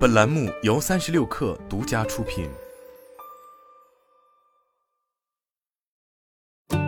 本栏目由三十六氪独家出品。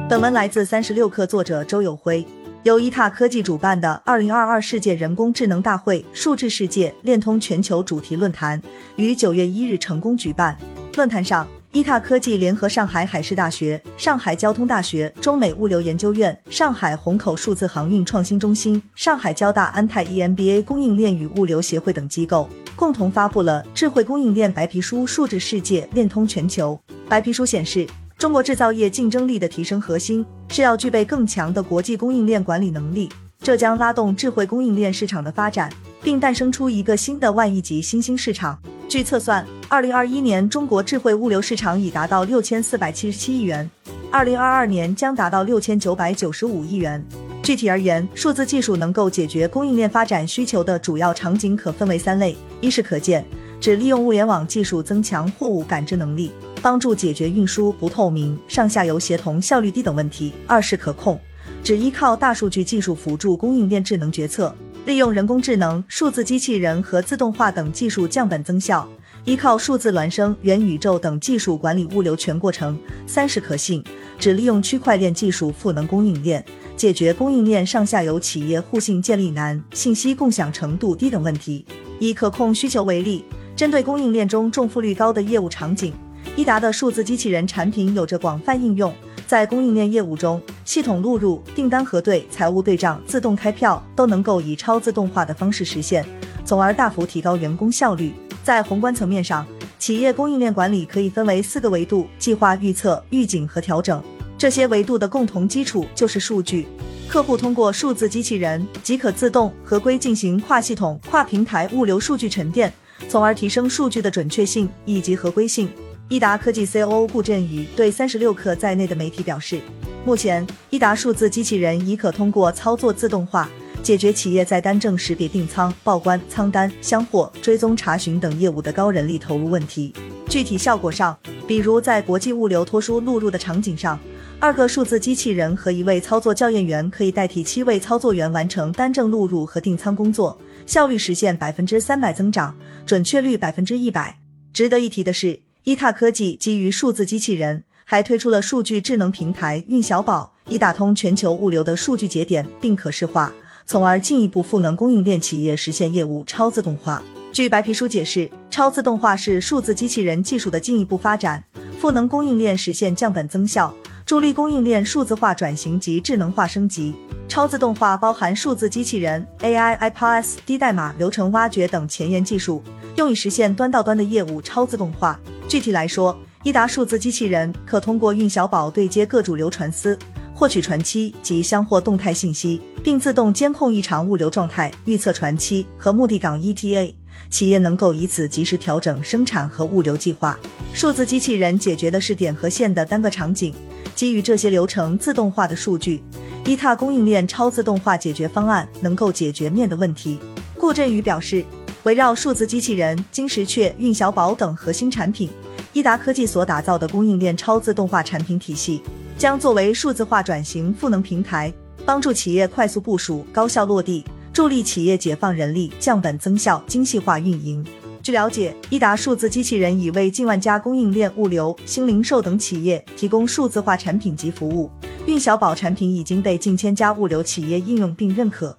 本文来自三十六氪作者周友辉，由伊塔科技主办的二零二二世界人工智能大会“数字世界链通全球”主题论坛于九月一日成功举办。论坛上，伊塔科技联合上海海事大学、上海交通大学、中美物流研究院、上海虹口数字航运创新中心、上海交大安泰 EMBA 供应链与物流协会等机构，共同发布了《智慧供应链白皮书：数字世界链通全球》。白皮书显示，中国制造业竞争力的提升核心是要具备更强的国际供应链管理能力，这将拉动智慧供应链市场的发展，并诞生出一个新的万亿级新兴市场。据测算，二零二一年中国智慧物流市场已达到六千四百七十七亿元，二零二二年将达到六千九百九十五亿元。具体而言，数字技术能够解决供应链发展需求的主要场景可分为三类：一是可见，指利用物联网技术增强货物感知能力，帮助解决运输不透明、上下游协同效率低等问题；二是可控，指依靠大数据技术辅助供应链智能决策。利用人工智能、数字机器人和自动化等技术降本增效，依靠数字孪生、元宇宙等技术管理物流全过程。三是可信，只利用区块链技术赋能供应链，解决供应链上下游企业互信建立难、信息共享程度低等问题。以可控需求为例，针对供应链中重复率高的业务场景，伊达的数字机器人产品有着广泛应用。在供应链业务中，系统录入、订单核对、财务对账、自动开票都能够以超自动化的方式实现，从而大幅提高员工效率。在宏观层面上，企业供应链管理可以分为四个维度：计划、预测、预警和调整。这些维度的共同基础就是数据。客户通过数字机器人即可自动合规进行跨系统、跨平台物流数据沉淀，从而提升数据的准确性以及合规性。易达科技 COO 顾振宇对三十六氪在内的媒体表示，目前伊达数字机器人已可通过操作自动化，解决企业在单证识别、订仓、报关、仓单、箱货、追踪查询等业务的高人力投入问题。具体效果上，比如在国际物流托书录入的场景上，二个数字机器人和一位操作校验员可以代替七位操作员完成单证录入和订仓工作，效率实现百分之三百增长，准确率百分之一百。值得一提的是。伊塔科技基于数字机器人，还推出了数据智能平台“运小宝”，以打通全球物流的数据节点并可视化，从而进一步赋能供应链企业实现业务超自动化。据白皮书解释，超自动化是数字机器人技术的进一步发展，赋能供应链实现降本增效，助力供应链数字化转型及智能化升级。超自动化包含数字机器人、AI、iPaaS、低代码、流程挖掘等前沿技术，用以实现端到端的业务超自动化。具体来说，伊达数字机器人可通过运小宝对接各主流船司，获取船期及箱货动态信息，并自动监控异常物流状态，预测船期和目的港 ETA，企业能够以此及时调整生产和物流计划。数字机器人解决的是点和线的单个场景，基于这些流程自动化的数据，伊塔供应链超自动化解决方案能够解决面的问题。顾振宇表示。围绕数字机器人、金石雀、运小宝等核心产品，伊达科技所打造的供应链超自动化产品体系，将作为数字化转型赋能平台，帮助企业快速部署、高效落地，助力企业解放人力、降本增效、精细化运营。据了解，伊达数字机器人已为近万家供应链、物流、新零售等企业提供数字化产品及服务，运小宝产品已经被近千家物流企业应用并认可。